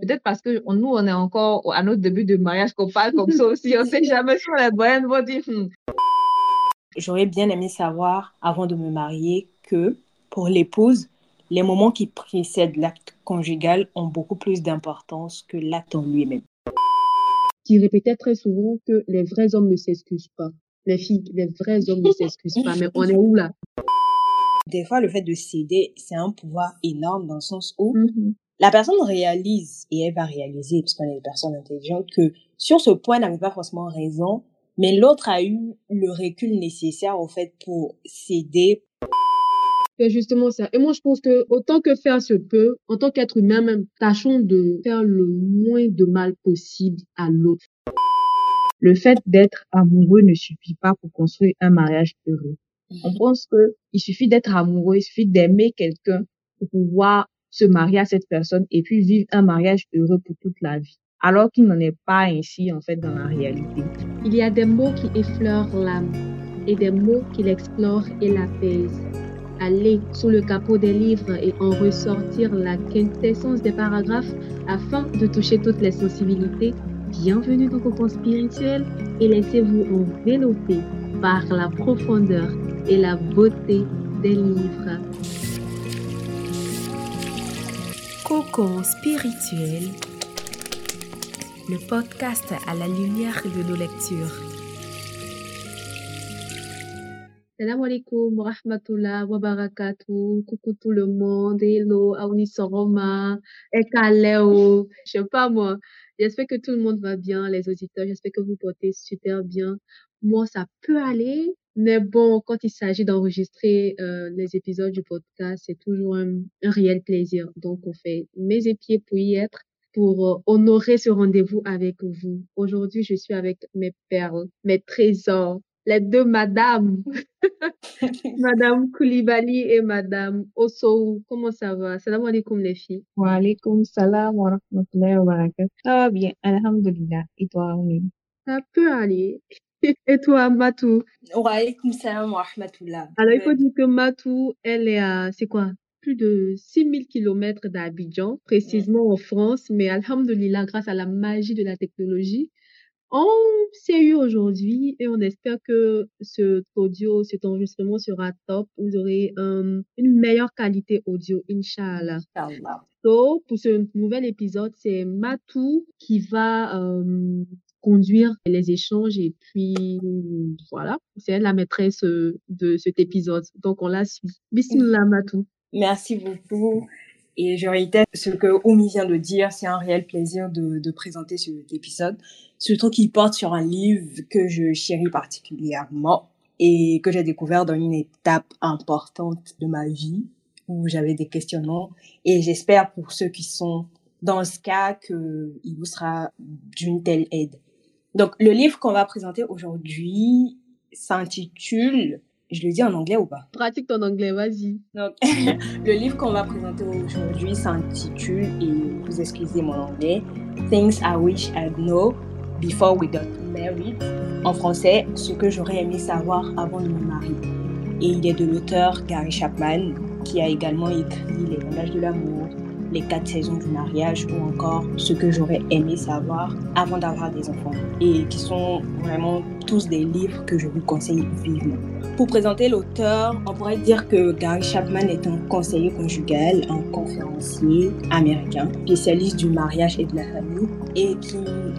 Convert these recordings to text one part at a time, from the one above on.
Peut-être parce que nous, on est encore à notre début de mariage qu'on parle comme ça aussi. On sait jamais si les doyennes vont dire. Hmm. J'aurais bien aimé savoir, avant de me marier, que pour l'épouse, les moments qui précèdent l'acte conjugal ont beaucoup plus d'importance que l'acte en lui-même. Qui répétait très souvent que les vrais hommes ne s'excusent pas. Les filles, les vrais hommes ne s'excusent pas. Mais on est où là? Des fois, le fait de céder, c'est un pouvoir énorme dans le sens où mm-hmm. La personne réalise, et elle va réaliser, parce qu'on est des personnes intelligentes, que sur ce point, elle n'avait pas forcément raison, mais l'autre a eu le recul nécessaire, au fait, pour céder. C'est justement ça. Et moi, je pense que autant que faire se peut, en tant qu'être humain même, tâchons de faire le moins de mal possible à l'autre. Le fait d'être amoureux ne suffit pas pour construire un mariage heureux. On mhm. pense que il suffit d'être amoureux, il suffit d'aimer quelqu'un pour pouvoir se marier à cette personne et puis vivre un mariage heureux pour toute la vie. Alors qu'il n'en est pas ainsi en fait dans la réalité. Il y a des mots qui effleurent l'âme et des mots qui l'explorent et l'apaisent aller sous le capot des livres et en ressortir la quintessence des paragraphes afin de toucher toutes les sensibilités. Bienvenue dans Cocon Spirituel et laissez-vous envelopper par la profondeur et la beauté des livres. Cocon Spirituel, le podcast à la lumière de nos lectures. Salam alaikum rahmatullah wa barakatuh. Coucou tout le monde. Hello, Aouni Soroma, Ekaleo. Je sais pas moi. J'espère que tout le monde va bien, les auditeurs. J'espère que vous portez super bien. Moi, ça peut aller. Mais bon, quand il s'agit d'enregistrer euh, les épisodes du podcast, c'est toujours un, un, réel plaisir. Donc, on fait mes épieds pour y être, pour euh, honorer ce rendez-vous avec vous. Aujourd'hui, je suis avec mes perles, mes trésors, les deux madames, Madame Koulibaly et Madame Osso. Comment ça va? Salam alaikum les filles. Wa alaikum salam wa rahmatullahi wa barakatuh. Ça va bien, alhamdulillah. Et toi, Oumi? Ça peut aller. Et toi, Matou? Wa alaikum salam wa rahmatullah. Alors, il faut dire que Matou, elle est à, c'est quoi? Plus de 6000 kilomètres d'Abidjan, précisément en France, mais alhamdulillah, grâce à la magie de la technologie, on s'est eu aujourd'hui et on espère que cet audio, cet enregistrement sera top. Vous aurez une meilleure qualité audio, Inch'Allah. So, pour ce nouvel épisode, c'est Matou qui va euh, conduire les échanges et puis voilà, c'est elle la maîtresse de cet épisode. Donc on la suit. Bismillah Matou. Merci beaucoup. Et je réitère ce que Oumi vient de dire, c'est un réel plaisir de, de présenter cet épisode, surtout qu'il porte sur un livre que je chéris particulièrement et que j'ai découvert dans une étape importante de ma vie où j'avais des questionnements et j'espère pour ceux qui sont dans ce cas qu'il vous sera d'une telle aide. Donc le livre qu'on va présenter aujourd'hui s'intitule je le dis en anglais ou pas? Pratique ton anglais, vas-y. Donc, le livre qu'on va présenter aujourd'hui s'intitule, et vous excusez mon anglais, Things I Wish I'd Know Before We Got Married. En français, ce que j'aurais aimé savoir avant de me marier. Et il est de l'auteur Gary Chapman, qui a également écrit Les langages de l'amour, Les quatre saisons du mariage ou encore Ce que j'aurais aimé savoir avant d'avoir des enfants. Et qui sont vraiment tous des livres que je vous conseille vivement. Pour présenter l'auteur, on pourrait dire que Gary Chapman est un conseiller conjugal, un conférencier américain, spécialiste du mariage et de la famille, et qui,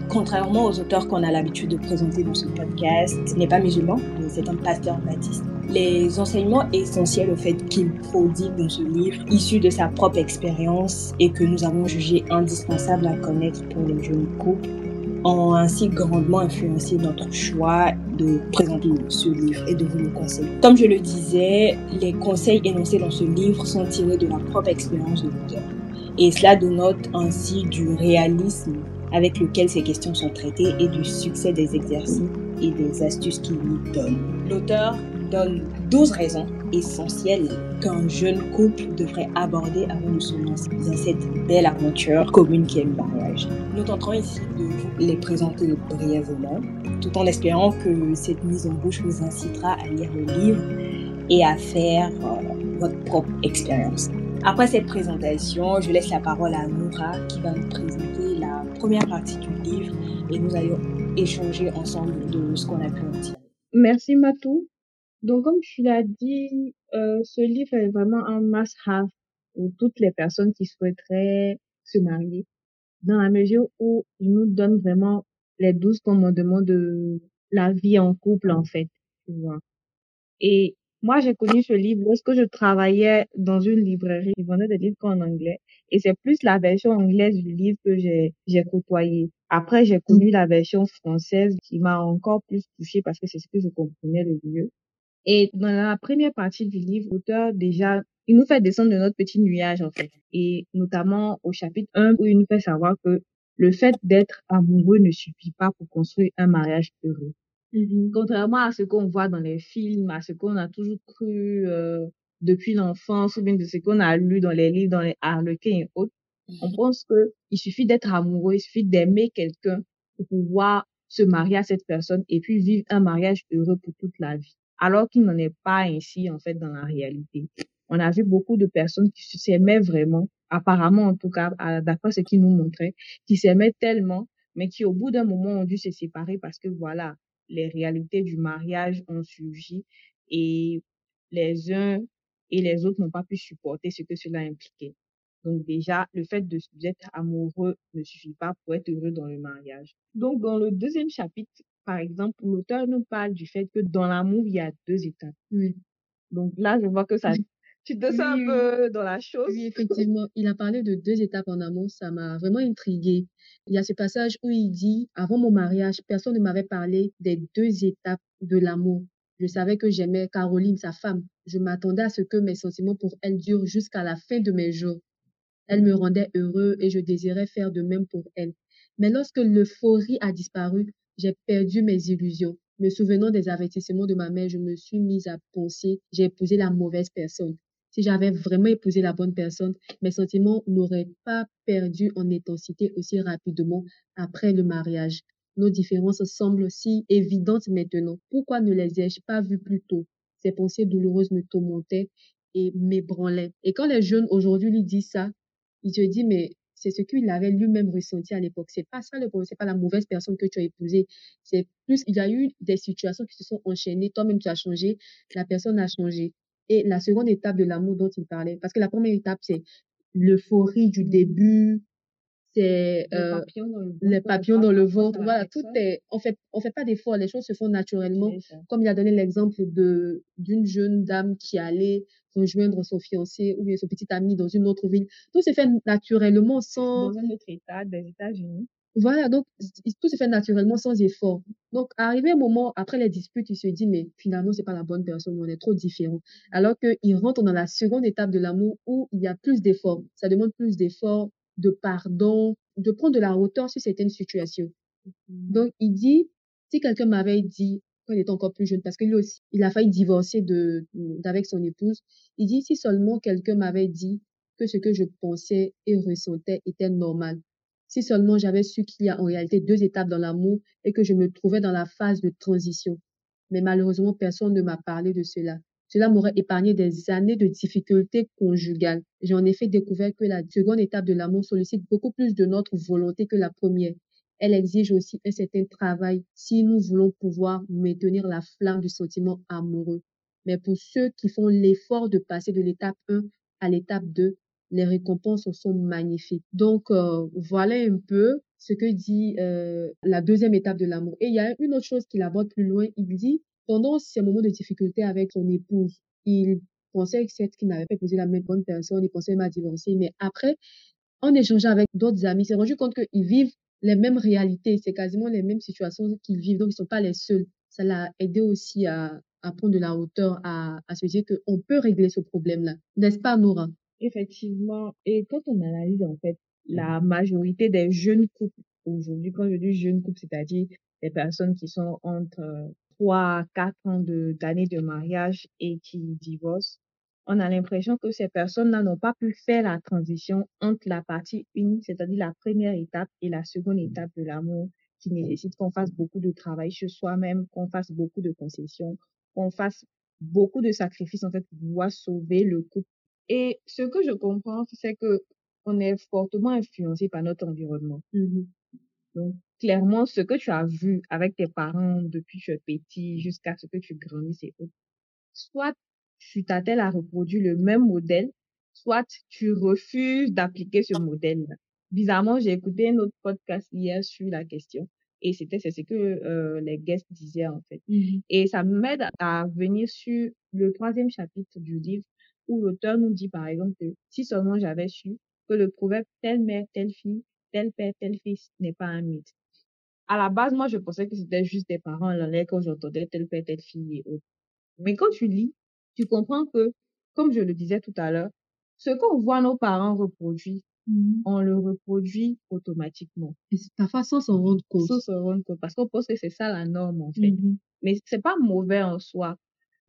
contrairement aux auteurs qu'on a l'habitude de présenter dans ce podcast, n'est pas musulman, c'est un pasteur baptiste. Les enseignements essentiels au fait qu'il prodigue dans ce livre, issus de sa propre expérience et que nous avons jugé indispensable à connaître pour les jeunes couples, ont ainsi grandement influencé notre choix de présenter ce livre et de vous le conseiller. Comme je le disais, les conseils énoncés dans ce livre sont tirés de la propre expérience de l'auteur. Et cela dénote ainsi du réalisme avec lequel ces questions sont traitées et du succès des exercices et des astuces qu'il lui donne. L'auteur donne 12 raisons essentielles qu'un jeune couple devrait aborder avant de se lancer dans cette belle aventure commune qui est le mariage. Nous tenterons ici de les présenter brièvement, tout en espérant que cette mise en bouche vous incitera à lire le livre et à faire euh, votre propre expérience. Après cette présentation, je laisse la parole à Noura qui va nous présenter la première partie du livre et nous allons échanger ensemble de ce qu'on a pu en tirer. Merci Matou. Donc comme tu l'as dit, euh, ce livre est vraiment un must-have pour toutes les personnes qui souhaiteraient se marier, dans la mesure où il nous donne vraiment les douze commandements de la vie en couple en fait, tu vois. Et moi, j'ai connu ce livre lorsque je travaillais dans une librairie qui vendait des livres qu'en anglais. Et c'est plus la version anglaise du livre que j'ai, j'ai côtoyé. Après, j'ai connu la version française qui m'a encore plus touchée parce que c'est ce que je comprenais le mieux. Et dans la première partie du livre, l'auteur déjà, il nous fait descendre de notre petit nuage en fait. Et notamment au chapitre 1 où il nous fait savoir que le fait d'être amoureux ne suffit pas pour construire un mariage heureux. Mhm. Contrairement à ce qu'on voit dans les films, à ce qu'on a toujours cru euh, depuis l'enfance, ou bien de ce qu'on a lu dans les livres, dans les harlequins et autres, on pense que il suffit d'être amoureux, il suffit d'aimer quelqu'un pour pouvoir se marier à cette personne et puis vivre un mariage heureux pour toute la vie. Alors qu'il n'en est pas ainsi, en fait, dans la réalité. On a vu beaucoup de personnes qui s'aimaient vraiment, apparemment en tout cas, d'après ce qu'ils nous montraient, qui s'aimaient tellement, mais qui au bout d'un moment ont dû se séparer parce que voilà, les réalités du mariage ont surgi et les uns et les autres n'ont pas pu supporter ce que cela impliquait. Donc déjà, le fait de d'être amoureux ne suffit pas pour être heureux dans le mariage. Donc dans le deuxième chapitre, par exemple, l'auteur nous parle du fait que dans l'amour, il y a deux étapes. Oui. Donc là, je vois que ça, tu te sens un Oui, peu dans la chose? Oui, effectivement, il a parlé de deux étapes en amont, ça m'a vraiment intriguée. Il y a ce passage où il dit, avant mon mariage, personne ne m'avait parlé des deux étapes de l'amour. Je savais que j'aimais Caroline, sa femme. Je m'attendais à ce que mes sentiments pour elle durent jusqu'à la fin de mes jours. Elle me rendait heureux et je désirais faire de même pour elle. Mais lorsque l'euphorie a disparu, j'ai perdu mes illusions. Me souvenant des avertissements de ma mère, je me suis mise à penser, j'ai épousé la mauvaise personne. Si j'avais vraiment épousé la bonne personne, mes sentiments n'auraient pas perdu en intensité aussi rapidement après le mariage. Nos différences semblent si évidentes maintenant. Pourquoi ne les ai-je pas vues plus tôt? Ces pensées douloureuses me tourmentaient et m'ébranlaient. Et quand les jeunes aujourd'hui lui disent ça, il se dit, mais c'est ce qu'il avait lui-même ressenti à l'époque. C'est pas ça le problème, c'est pas la mauvaise personne que tu as épousée. C'est plus, il y a eu des situations qui se sont enchaînées. Toi-même, tu as changé, la personne a changé. Et la seconde étape de l'amour dont il parlait, parce que la première étape, c'est l'euphorie du début, c'est Les euh, papillons dans le ventre. les papillons dans le ventre. Voilà, tout est, on fait, on fait pas d'efforts, les choses se font naturellement. Comme il a donné l'exemple de, d'une jeune dame qui allait rejoindre son fiancé ou bien son petit ami dans une autre ville. Tout se fait naturellement sans, Dans un autre état des États-Unis. Voilà, donc tout se fait naturellement sans effort. Donc, arrivé un moment, après les disputes, il se dit, mais finalement, c'est pas la bonne personne, on est trop différents. Alors qu'il rentre dans la seconde étape de l'amour où il y a plus d'efforts. Ça demande plus d'efforts, de pardon, de prendre de la hauteur sur certaines situations. Donc, il dit, si quelqu'un m'avait dit, quand il était encore plus jeune, parce que lui aussi, il a failli divorcer de, d'avec son épouse, il dit, si seulement quelqu'un m'avait dit que ce que je pensais et ressentais était normal, si seulement j'avais su qu'il y a en réalité deux étapes dans l'amour et que je me trouvais dans la phase de transition. Mais malheureusement, personne ne m'a parlé de cela. Cela m'aurait épargné des années de difficultés conjugales. J'ai en effet découvert que la seconde étape de l'amour sollicite beaucoup plus de notre volonté que la première. Elle exige aussi un certain travail si nous voulons pouvoir maintenir la flamme du sentiment amoureux. Mais pour ceux qui font l'effort de passer de l'étape 1 à l'étape 2, les récompenses sont magnifiques. Donc, euh, voilà un peu ce que dit euh, la deuxième étape de l'amour. Et il y a une autre chose qu'il aborde plus loin. Il dit, pendant ces moments de difficulté avec son épouse, il pensait que c'est qu'il n'avait pas épousé la même bonne personne, il pensait même à divorcer. Mais après, en échangeant avec d'autres amis, il s'est rendu compte qu'ils vivent les mêmes réalités, c'est quasiment les mêmes situations qu'ils vivent, donc ils ne sont pas les seuls. Ça l'a aidé aussi à, à prendre de la hauteur, à, à se dire qu'on peut régler ce problème-là. N'est-ce pas, Nora? Effectivement. Et quand on analyse, en fait, la majorité des jeunes couples aujourd'hui, quand je dis jeunes couples, c'est-à-dire des personnes qui sont entre euh, 3 à 4 ans de, d'années de mariage et qui divorcent, on a l'impression que ces personnes-là n'ont pas pu faire la transition entre la partie 1, c'est-à-dire la première étape, et la seconde étape de l'amour, qui nécessite qu'on fasse beaucoup de travail sur soi-même, qu'on fasse beaucoup de concessions, qu'on fasse beaucoup de sacrifices, en fait, pour pouvoir sauver le couple Et ce que je comprends, c'est que on est fortement influencé par notre environnement. Mhm. Donc, clairement, ce que tu as vu avec tes parents depuis que tu es petit jusqu'à ce que tu grandis, c'est autre. Soit tu t'attelles à reproduire le même modèle, soit tu refuses d'appliquer ce modèle-là. Bizarrement, j'ai écouté un autre podcast hier sur la question et c'était c'est ce que euh, les guests disaient en fait. Mhm. Et ça m'aide à venir sur le troisième chapitre du livre où l'auteur nous dit par exemple que si seulement j'avais su que le proverbe telle mère, telle fille, tel père, tel fils n'est pas un mythe. À la base, moi, je pensais que c'était juste des parents en l'air quand j'entendais tel père, telle fille et autres. Mais quand tu lis, tu comprends que, comme je le disais tout à l'heure, ce qu'on voit nos parents reproduire, Mhm. on le reproduit automatiquement. Et parfois sans s'en rendre compte. Sans se rendre compte. Parce qu'on pense que c'est ça la norme, en fait. Mhm. Mais c'est pas mauvais en soi.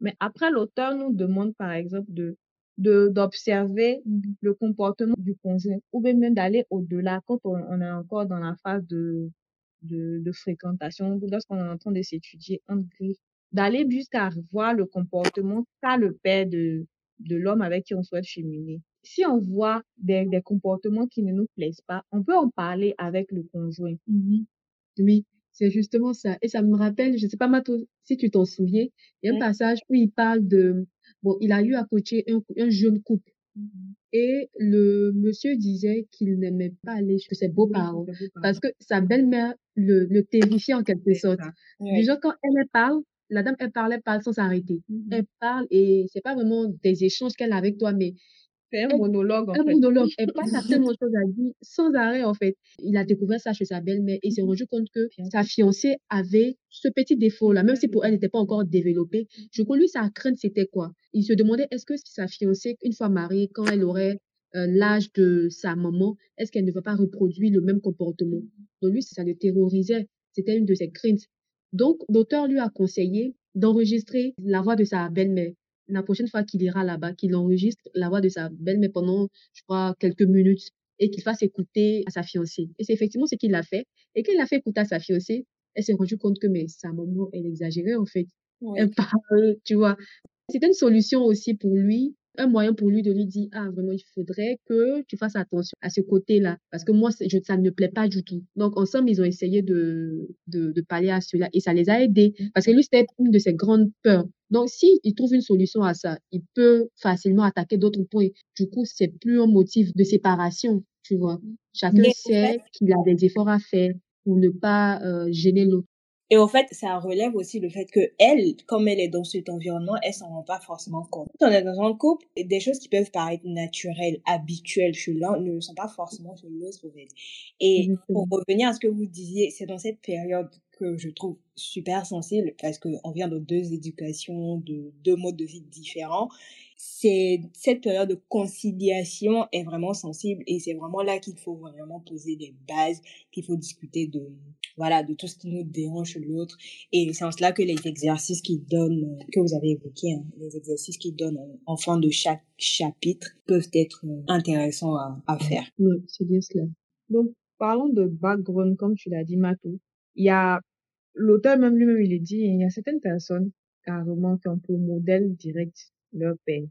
Mais après, l'auteur nous demande, par exemple, de, de, d'observer Mhm. le comportement du conjoint ou bien même d'aller au-delà quand on, on est encore dans la phase de, de, de fréquentation ou lorsqu'on est en train de s'étudier entre griffes, d'aller jusqu'à voir le comportement qu'a le père de, de l'homme avec qui on souhaite cheminer. Si on voit des, des comportements qui ne nous plaisent pas, on peut en parler avec le conjoint. Mhm. Oui, c'est justement ça. Et ça me rappelle, je sais pas, Mato, si tu t'en souviens, il y a un Ouais. passage où il parle de, bon, il a eu à coacher un, un jeune couple. Et le monsieur disait qu'il n'aimait pas aller chez ses beaux-parents parce que sa belle-mère le, le terrifiait en quelque sorte. Ouais. Déjà, quand elle parle, la dame, elle parlait, parle sans s'arrêter. Elle parle et c'est pas vraiment des échanges qu'elle a avec toi, mais C'est un monologue, en un fait. monologue. Elle passe à tellement de choses à dire sans arrêt, en fait. Il a découvert ça chez sa belle-mère et il s'est rendu compte que sa fiancée avait ce petit défaut-là, même si pour elle n'était pas encore développé. Je crois, lui, sa crainte, c'était quoi? Il se demandait, est-ce que sa fiancée, une fois mariée, quand elle aurait euh, l'âge de sa maman, est-ce qu'elle ne va pas reproduire le même comportement? Donc, lui, ça le terrorisait. C'était une de ses craintes. Donc, l'auteur lui a conseillé d'enregistrer la voix de sa belle-mère la prochaine fois qu'il ira là-bas, qu'il enregistre la voix de sa belle-mère pendant, je crois, quelques minutes et qu'il fasse écouter à sa fiancée. Et c'est effectivement ce qu'il a fait. Et quand il a fait écouter à sa fiancée, elle s'est rendue compte que mais sa maman, elle exagérait en fait. Ouais. Elle parle, tu vois. C'était une solution aussi pour lui, un moyen pour lui de lui dire, ah, vraiment, il faudrait que tu fasses attention à ce côté-là. Parce que moi, je, ça ne me plaît pas du tout. Donc, ensemble, ils ont essayé de, de, de pallier à cela et ça les a aidés. Parce que lui, c'était une de ses grandes peurs. Donc, si il trouve une solution à ça, il peut facilement attaquer d'autres points. Du coup, c'est plus un motif de séparation, tu vois. Chacun Mais au sait qu'il a des efforts à faire pour ne pas euh, gêner l'autre. Et au fait, ça relève aussi le fait que elle, comme elle est dans cet environnement, elle s'en rend pas forcément compte. Quand on est dans un couple, des choses qui peuvent paraître naturelles, habituelles chez l'un, ne le sont pas forcément chez l'autre. en. Et pour revenir à ce que vous disiez, c'est dans cette période que je trouve super sensible parce qu'on vient de deux éducations, de deux modes de vie différents. C'est cette période de conciliation est vraiment sensible et c'est vraiment là qu'il faut vraiment poser des bases, qu'il faut discuter de voilà de tout ce qui nous dérange l'autre et c'est en cela que les exercices qu'ils donnent euh, que vous avez évoqués, hein, les exercices qu'ils donnent en, fin de chaque chapitre peuvent être euh, intéressants à, faire. Ouais, c'est bien cela. Donc, parlons de background, comme tu l'as dit, Matou. Il y a, l'auteur même lui-même, il est dit, il y a certaines personnes, carrément, qui ont pour modèle direct leur père.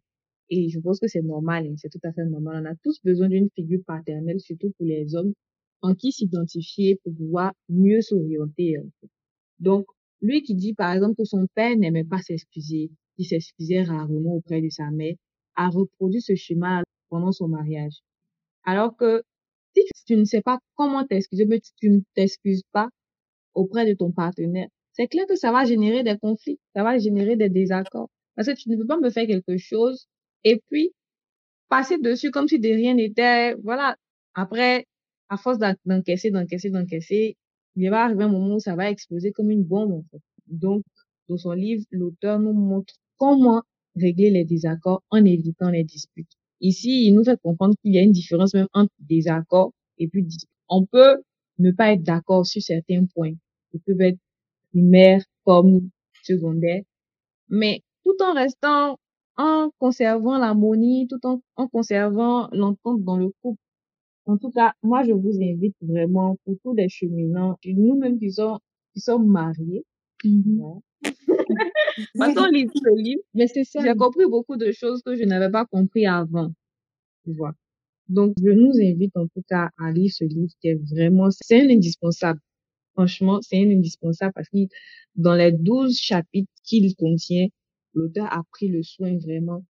Et je pense que c'est normal, hein, c'est tout à fait normal. On a tous besoin d'une figure paternelle, surtout pour les hommes, en qui s'identifier pour pouvoir mieux s'orienter. Donc, lui qui dit, par exemple, que son père n'aimait pas s'excuser, il s'excusait rarement auprès de sa mère, a reproduit ce schéma pendant son mariage. Alors que si tu, ne sais pas comment t'excuser, mais tu, tu ne t'excuses pas auprès de ton partenaire, c'est clair que ça va générer des conflits, ça va générer des désaccords. Parce que tu ne peux pas me faire quelque chose et puis passer dessus comme si de rien n'était. Voilà. Après, à force d'en- d'encaisser, d'encaisser, d'encaisser, il va arriver un moment où ça va exploser comme une bombe. Donc, dans son livre, l'auteur nous montre comment régler les désaccords en évitant les disputes. Ici, il nous fait comprendre qu'il y a une différence même entre désaccord et puis dispute. On peut ne pas être d'accord sur certains points. Ils peuvent être primaires comme secondaires. Mais tout en restant, en conservant l'harmonie, tout en conservant l'entente dans le couple. En tout cas, moi, je vous invite vraiment pour tous les cheminants, nous-mêmes qui sommes, qui sommes mariés, hein, Quand on lit le livre, Mais c'est ça. j'ai compris beaucoup de choses que je n'avais pas compris avant. Tu vois. Donc, je nous invite en tout cas à lire ce livre qui est vraiment, c'est un indispensable. Franchement, c'est un indispensable parce que dans les douze chapitres qu'il contient, l'auteur a pris le soin vraiment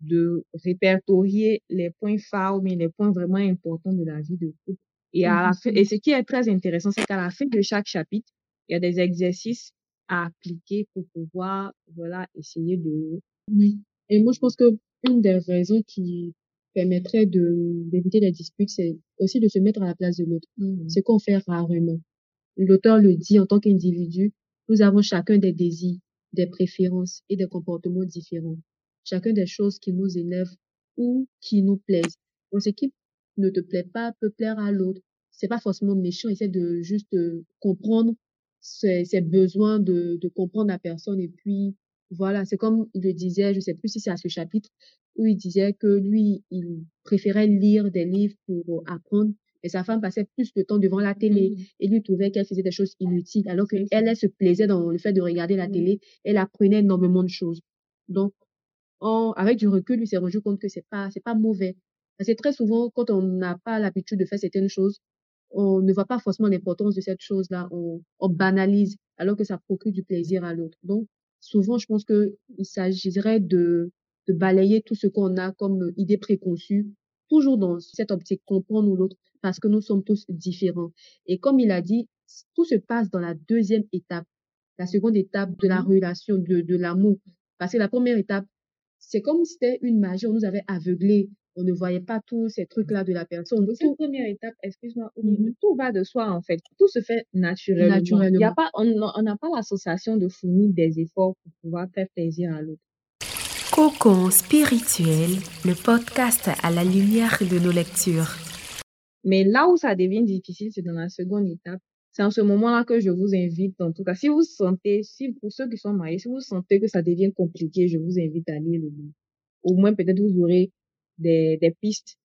de répertorier les points phares, mais les points vraiment importants de la vie de couple. Et à la fin, et ce qui est très intéressant, c'est qu'à la fin de chaque chapitre, il y a des exercices à appliquer pour pouvoir, voilà, essayer de, Oui. Et moi, je pense que une des raisons qui permettrait de d'éviter les disputes, c'est aussi de se mettre à la place de l'autre. Mhm. Ce qu'on fait rarement. L'auteur le dit en tant qu'individu, nous avons chacun des désirs, des préférences et des comportements différents. Chacun des choses qui nous énervent ou qui nous plaisent. Donc, ce qui ne te plaît pas peut plaire à l'autre. C'est pas forcément méchant, essaie de juste euh, comprendre ses, ses besoins, de, de comprendre la personne et puis voilà, c'est comme il le disait, je sais plus si c'est à ce chapitre, où il disait que lui, il préférait lire des livres pour apprendre, et sa femme passait plus de temps devant la télé, Mhm. et lui trouvait qu'elle faisait des choses inutiles, alors qu'elle, elle se plaisait dans le fait de regarder la Mhm. télé, elle apprenait énormément de choses. Donc, en- avec du recul, lui s'est rendu compte que c'est pas, c'est pas mauvais. Parce que très souvent, quand on n'a pas l'habitude de faire certaines choses, on ne voit pas forcément l'importance de cette chose-là, on, on banalise, alors que ça procure du plaisir à l'autre. Donc, souvent, je pense que il s'agirait de, de balayer tout ce qu'on a comme idée préconçue, toujours dans cette optique, comprendre l'autre, parce que nous sommes tous différents. Et comme il a dit, tout se passe dans la deuxième étape, la seconde étape de la Mhm. relation, de, de l'amour. Parce que la première étape, c'est comme si c'était une magie, on nous avait aveuglés, on ne voyait pas tous ces trucs-là de la personne. Donc, Tout cette première étape, excuse-moi, Mhm. tout va de soi, en fait. Tout se fait naturellement. Il y a pas, on n'a on n'a pas l'association de fournir des efforts pour pouvoir faire plaisir à l'autre. Cocon spirituel, le podcast à la lumière de nos lectures. Mais là où ça devient difficile, c'est dans la seconde étape. C'est en ce moment-là que je vous invite, en tout cas, si vous sentez, si pour ceux qui sont mariés, si vous sentez que ça devient compliqué, je vous invite à lire le livre. Au moins, peut-être vous aurez des, des pistes.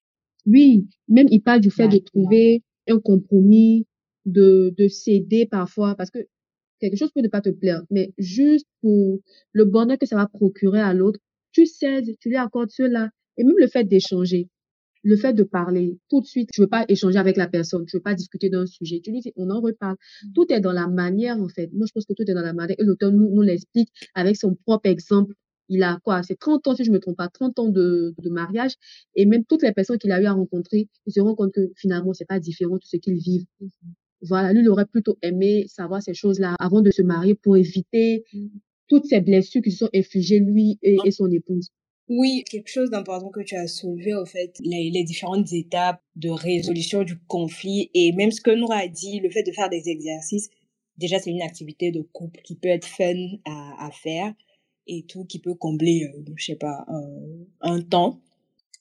Oui, même il parle du fait de Ouais. trouver un compromis, de, de céder parfois, parce que quelque chose peut ne pas te plaire, mais juste pour le bonheur que ça va procurer à l'autre, tu cèdes, tu lui accordes cela. Et même le fait d'échanger, le fait de parler, tout de suite, tu veux pas échanger avec la personne, tu veux pas discuter d'un sujet, tu lui dis, on en reparle. Tout est dans la manière, en fait. Moi, je pense que tout est dans la manière. Et l'auteur nous, nous l'explique avec son propre exemple. Il a quoi? C'est 30 ans, si je me trompe pas, 30 ans de, de mariage. Et même toutes les personnes qu'il a eu à rencontrer, ils se rendent compte que finalement, c'est pas différent de ce qu'ils vivent. Voilà, lui, il aurait plutôt aimé savoir ces choses-là avant de se marier pour éviter toutes ces blessures qui se sont infligées lui et, et son épouse. Oui, quelque chose d'important que tu as soulevé, au fait, les, différentes étapes de résolution du conflit et même ce que Noura a dit, le fait de faire des exercices, déjà c'est une activité de couple qui peut être fun à, faire et tout, qui peut combler, euh, je sais pas, un, un temps.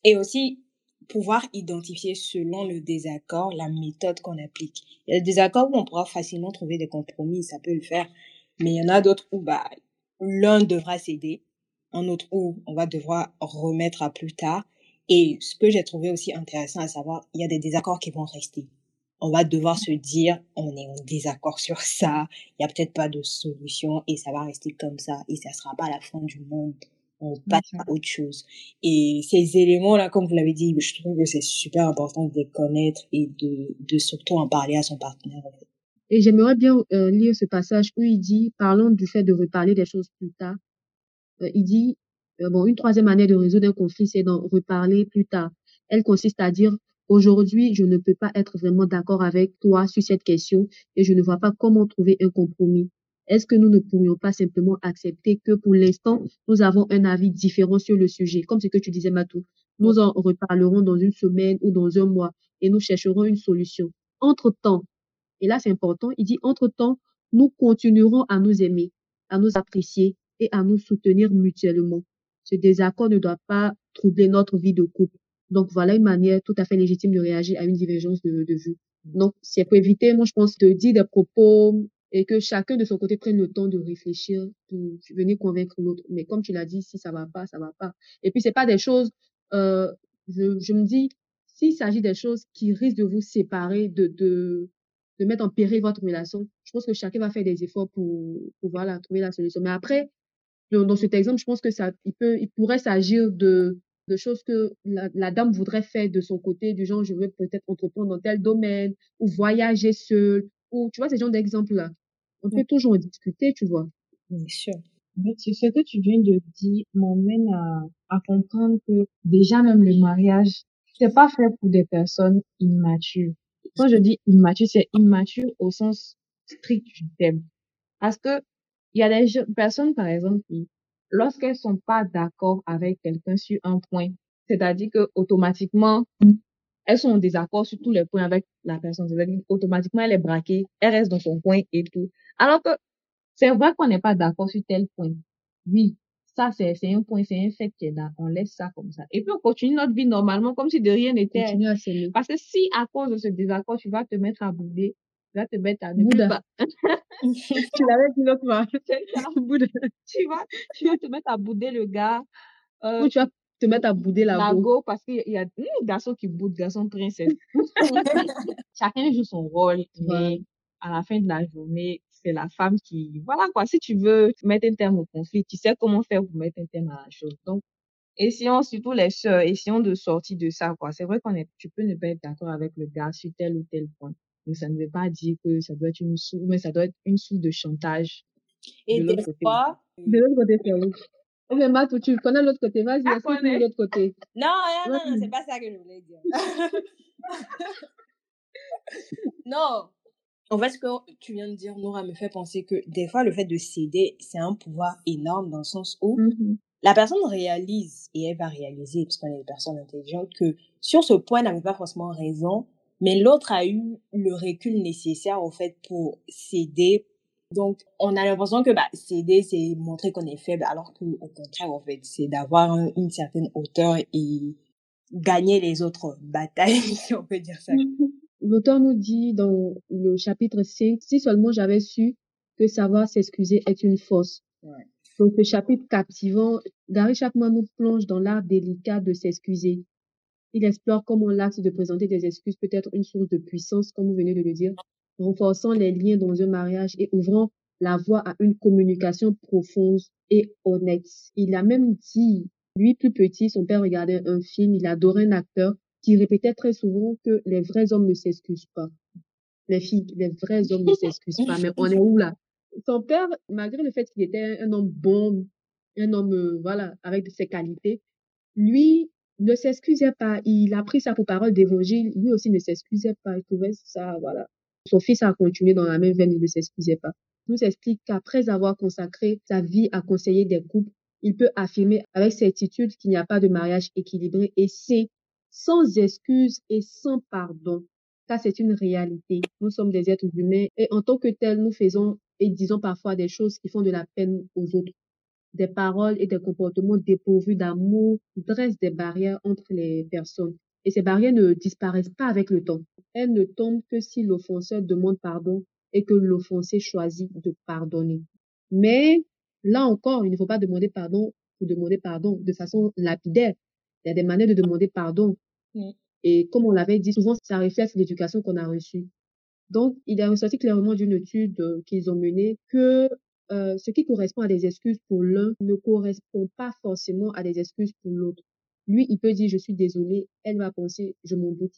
Et aussi, pouvoir identifier selon le désaccord la méthode qu'on applique. Il y a des désaccords où on pourra facilement trouver des compromis, ça peut le faire, mais il y en a d'autres où bah, l'un devra céder, un autre où on va devoir remettre à plus tard. Et ce que j'ai trouvé aussi intéressant à savoir, il y a des désaccords qui vont rester. On va devoir se dire, on est en désaccord sur ça, il y a peut-être pas de solution et ça va rester comme ça et ça sera pas la fin du monde. On passe à autre chose. Et ces éléments-là, comme vous l'avez dit, je trouve que c'est super important de les connaître et de, de surtout en parler à son partenaire. Et j'aimerais bien euh, lire ce passage où il dit, parlons du fait de reparler des choses plus tard. Euh, il dit, euh, bon, une troisième manière de résoudre un conflit, c'est d'en reparler plus tard. Elle consiste à dire, aujourd'hui, je ne peux pas être vraiment d'accord avec toi sur cette question et je ne vois pas comment trouver un compromis. Est-ce que nous ne pourrions pas simplement accepter que pour l'instant, nous avons un avis différent sur le sujet, comme ce que tu disais, Matou. Nous en reparlerons dans une semaine ou dans un mois et nous chercherons une solution. Entre-temps, et là c'est important, il dit, entre-temps, nous continuerons à nous aimer, à nous apprécier et à nous soutenir mutuellement. Ce désaccord ne doit pas troubler notre vie de couple. Donc voilà une manière tout à fait légitime de réagir à une divergence de, de vue. Donc c'est pour éviter, moi je pense, de dire des propos et que chacun de son côté prenne le temps de réfléchir pour venir convaincre l'autre. Mais comme tu l'as dit, si ça va pas, ça va pas. Et puis c'est pas des choses, euh, je, je me dis, s'il s'agit des choses qui risquent de vous séparer, de, de, de mettre en péril votre relation. Je pense que chacun va faire des efforts pour, pour voilà, trouver la solution. Mais après, dans, dans cet exemple, je pense que ça, il peut, il pourrait s'agir de, de choses que la, la dame voudrait faire de son côté, du genre, je veux peut-être entreprendre dans tel domaine, ou voyager seule, ou, tu vois, ces genre d'exemples-là. On peut toujours en discuter, tu vois. Bien sûr. Fait, ce que tu viens de dire m'emmène à, à comprendre que déjà même le mariage, c'est pas fait pour des personnes immatures. Quand je dis immature, c'est immature au sens strict du terme. Parce que il y a des personnes, par exemple, qui, lorsqu'elles sont pas d'accord avec quelqu'un sur un point, c'est-à-dire que automatiquement, elles sont en désaccord sur tous les points avec la personne. C'est-à-dire automatiquement, elle est braquée, elle reste dans son coin et tout. Alors que c'est vrai qu'on n'est pas d'accord sur tel point. Oui, ça, c'est, c'est un point, c'est un fait qui est là. On laisse ça comme ça. Et puis, on continue notre vie normalement, comme si de rien n'était. Parce que si, à cause de ce désaccord, tu vas te mettre à bouder, tu vas te mettre à ne plus Bouddha. pas- tu l'avais dit l'autre fois. Bouddha. tu vas, tu vas te mettre à bouder le gars, euh, Ou tu vas te mettre à bouder la la go. go, parce qu'il y a- a des garçons qui boudent, garçons princesse. Chacun joue son rôle, mais à la fin de la journée, c'est la femme qui, voilà quoi, si tu veux mettre un terme au conflit, tu sais comment faire pour mettre un terme à la chose. Donc, essayons, surtout les sœurs, essayons de sortir de ça, quoi. C'est vrai qu'on est, tu peux ne pas être d'accord avec le gars sur tel ou tel point. Mais ça ne veut pas dire que ça doit être une source, mais ça doit être une source de chantage. Et De des côté. fois, De l'autre côté, c'est où Ok, Matt, tu connais l'autre côté. Vas-y, Ah, explique-nous connais. l'autre côté. Non, non, non, non, c'est pas ça que je voulais dire. non. En fait, ce que tu viens de dire, Nora, me fait penser que des fois, le fait de céder, c'est un pouvoir énorme dans le sens où Mhm. la personne réalise, et elle va réaliser, parce qu'on est des personnes intelligentes, que sur ce point, elle n'avait pas forcément raison, mais l'autre a eu le recul nécessaire, au fait, pour céder. Donc, on a l'impression que bah, céder, c'est montrer qu'on est faible, alors que au contraire, en fait, c'est d'avoir un- une certaine hauteur et gagner les autres batailles, si on peut dire ça. L'auteur nous dit dans le chapitre 5, si seulement j'avais su que savoir s'excuser est une force. Ouais. Donc, ce chapitre captivant, Gary Chapman nous plonge dans l'art délicat de s'excuser. Il explore comment l'acte de présenter des excuses peut être une source de puissance, comme vous venez de le dire, renforçant les liens dans un mariage et ouvrant la voie à une communication profonde et honnête. Il a même dit, lui plus petit, son père regardait un film, il adorait un acteur qui répétait très souvent que les vrais hommes ne s'excusent pas. Les filles, les vrais hommes ne s'excusent pas. Mais on est où là? Son père, malgré le fait qu'il était un homme bon, un homme, euh, voilà, avec ses qualités, lui ne s'excusait pas. Il a pris ça pour parole d'évangile. Lui aussi ne s'excusait pas. Il trouvait ça, voilà. Son fils a continué dans la même veine, il ne s'excusait pas. Il nous explique qu'après avoir consacré sa vie à conseiller des couples, il peut affirmer avec certitude qu'il n'y a pas de mariage équilibré et c'est sans excuse et sans pardon. Ça, c'est une réalité. Nous sommes des êtres humains et en tant que tels, nous faisons et disons parfois des choses qui font de la peine aux autres. Des paroles et des comportements dépourvus d'amour dressent des barrières entre les personnes. Et ces barrières ne disparaissent pas avec le temps. Elles ne tombent que si l'offenseur demande pardon et que l'offensé choisit de pardonner. Mais là encore, il ne faut pas demander pardon pour demander pardon de façon lapidaire. Il y a des manières de demander pardon. Et comme on l'avait dit, souvent, ça reflète l'éducation qu'on a reçue. Donc, il est ressorti clairement d'une étude euh, qu'ils ont menée que euh, ce qui correspond à des excuses pour l'un ne correspond pas forcément à des excuses pour l'autre. Lui, il peut dire je suis désolé, elle va penser je m'en doute,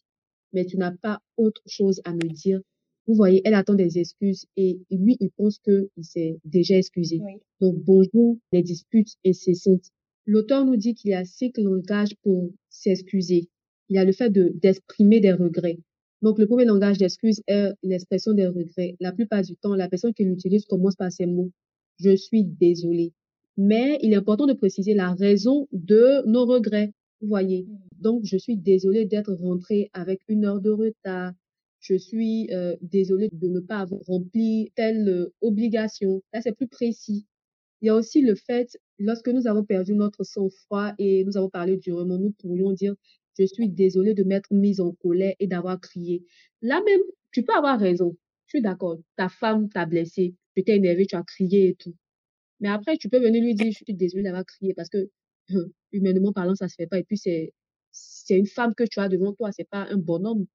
mais tu n'as pas autre chose à me dire. Vous voyez, elle attend des excuses et lui, il pense que il s'est déjà excusé. Oui. Donc, bonjour, les disputes incessantes. L'auteur nous dit qu'il y a cinq langages pour s'excuser. Il y a le fait de, d'exprimer des regrets. Donc, le premier langage d'excuse est l'expression des regrets. La plupart du temps, la personne qui l'utilise commence par ces mots. Je suis désolé. Mais il est important de préciser la raison de nos regrets. Vous voyez. Donc, je suis désolé d'être rentré avec une heure de retard. Je suis euh, désolé de ne pas avoir rempli telle euh, obligation. Là, c'est plus précis. Il y a aussi le fait, lorsque nous avons perdu notre sang-froid et nous avons parlé durement, nous pourrions dire, je suis désolé de m'être mise en colère et d'avoir crié. Là même, tu peux avoir raison. Je suis d'accord. Ta femme t'a blessé. Tu t'es énervé, tu as crié et tout. Mais après, tu peux venir lui dire, je suis désolé d'avoir crié parce que, humainement parlant, ça se fait pas. Et puis, c'est, c'est une femme que tu as devant toi. C'est pas un bonhomme.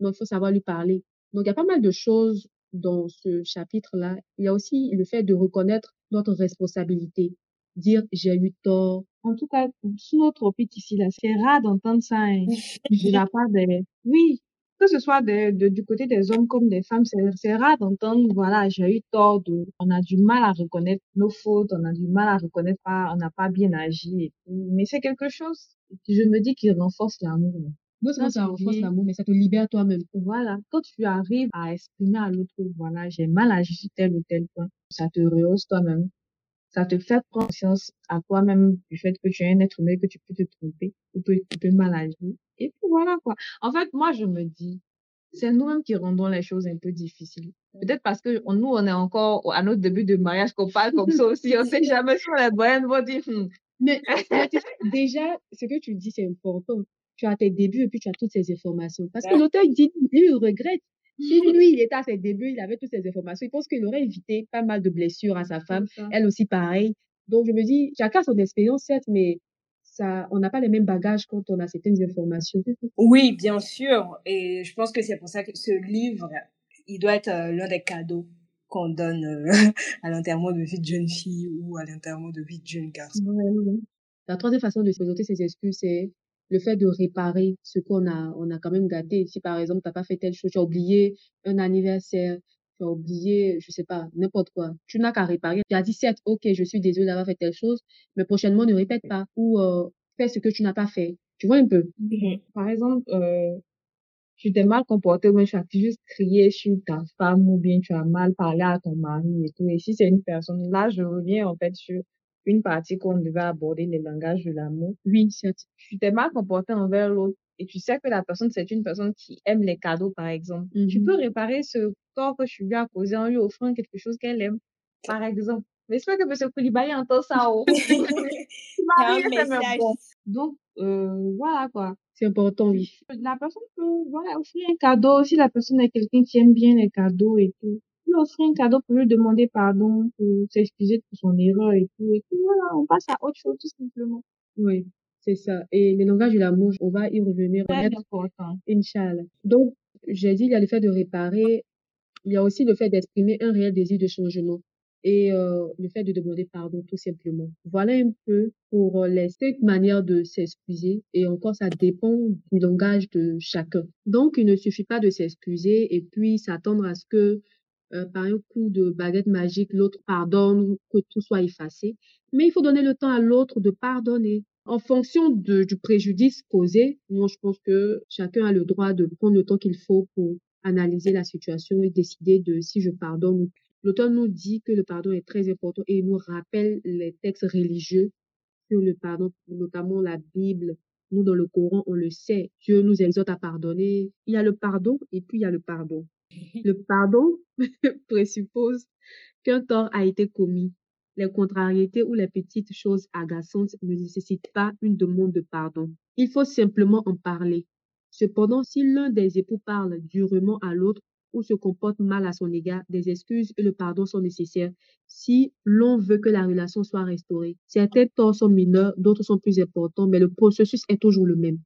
Donc, il faut savoir lui parler. Donc, il y a pas mal de choses dans ce chapitre-là. Il y a aussi le fait de reconnaître notre responsabilité. Dire, j'ai eu tort. En tout cas, sous notre optique ici, là, c'est rare d'entendre ça hein, de la part des... Oui, que ce soit de, de- du côté des hommes comme des femmes, c'est rare d'entendre, voilà, j'ai eu tort de, on a du mal à reconnaître nos fautes, on a du mal à reconnaître pas, on n'a pas bien agi et tout. Mais c'est quelque chose, je me dis, qui renforce l'amour. Non seulement ça renforce l'amour, mais ça te libère toi-même. Voilà, quand tu arrives à exprimer à l'autre, voilà, j'ai mal agi sur tel ou tel point, ça te rehausse toi-même. Ça te fait prendre conscience à toi-même du fait que tu es un être humain, que tu peux te tromper, ou que tu peux mal agir. Et puis voilà, quoi. En fait, moi, je me dis, c'est nous-mêmes qui rendons les choses un peu difficiles. Peut-être parce que on- nous, on est encore à notre début de mariage qu'on parle comme ça aussi. On sait jamais si les moyennes vont dire, Hmm, Mais, déjà, ce que tu dis, c'est important. Tu as tes débuts et puis tu as toutes ces informations. Parce que Ouais. l'auteur, il dit, lui, il regrette. Si lui, il était à ses débuts, il avait toutes ces informations, il pense qu'il aurait évité pas mal de blessures à sa femme. Elle aussi, pareil. Donc, je me dis, chacun son expérience, certes, mais ça, on n'a pas les mêmes bagages quand on a certaines informations. Oui, bien sûr. Et je pense que c'est pour ça que ce livre, il doit être euh, l'un des cadeaux qu'on donne euh, à l'enterrement de vie de jeune fille ou à l'enterrement de vie de jeune garçon. Ouais, ouais. La troisième façon de se présenter ses excuses, c'est le fait de réparer ce qu'on a, on a quand même gâté. Si par exemple, t'as pas fait telle chose, tu as oublié un anniversaire, tu as oublié, je sais pas, n'importe quoi. Tu n'as qu'à réparer. Tu as dit, certes, ok, je suis désolée d'avoir fait telle chose, mais prochainement, ne répète pas ou euh, fais ce que tu n'as pas fait. Tu vois un peu? Par exemple, euh, tu t'es mal comporté ou bien tu as juste crié sur ta femme ou bien tu as mal parlé à ton mari et tout. Et si c'est une personne, là, je reviens en fait sur une partie qu'on devait aborder, le langage de l'amour. Oui, certes. Tu t'es mal comporté envers l'autre et tu sais que la personne, c'est une personne qui aime les cadeaux, par exemple. Tu peux réparer ce tort que tu lui as causé en lui offrant quelque chose qu'elle aime, par exemple. J'espère que M. Koulibaly entend ça. Oh. Bon. Donc, euh, voilà quoi. C'est important, oui. La personne peut voilà, offrir un cadeau si la personne est quelqu'un qui aime bien les cadeaux et tout. Lui offrir un cadeau pour lui demander pardon, pour s'excuser pour son erreur et tout. Et puis voilà, on passe à autre chose tout simplement. Oui, c'est ça. Et le langage de l'amour, on va y revenir. Remettre important. Inch'Allah. Donc, j'ai dit, il y a le fait de réparer, il y a aussi le fait d'exprimer un réel désir de changement et euh, le fait de demander pardon, tout simplement. Voilà un peu pour euh, les cinq manières de s'excuser et encore, ça dépend du langage de chacun. Donc, il ne suffit pas de s'excuser et puis s'attendre à ce que euh, par un coup de baguette magique, l'autre pardonne que tout soit effacé. Mais il faut donner le temps à l'autre de pardonner. En fonction de, du préjudice causé, moi je pense que chacun a le droit de prendre le temps qu'il faut pour analyser la situation et décider de si je pardonne ou. L'auteur nous dit que le pardon est très important et il nous rappelle les textes religieux sur le pardon, notamment la Bible. Nous, dans le Coran, on le sait. Dieu nous exhorte à pardonner. Il y a le pardon et puis il y a le pardon. Le pardon présuppose qu'un tort a été commis. Les contrariétés ou les petites choses agaçantes ne nécessitent pas une demande de pardon. Il faut simplement en parler. Cependant, si l'un des époux parle durement à l'autre ou se comporte mal à son égard, des excuses et le pardon sont nécessaires si l'on veut que la relation soit restaurée. Certains torts sont mineurs, d'autres sont plus importants, mais le processus est toujours le même.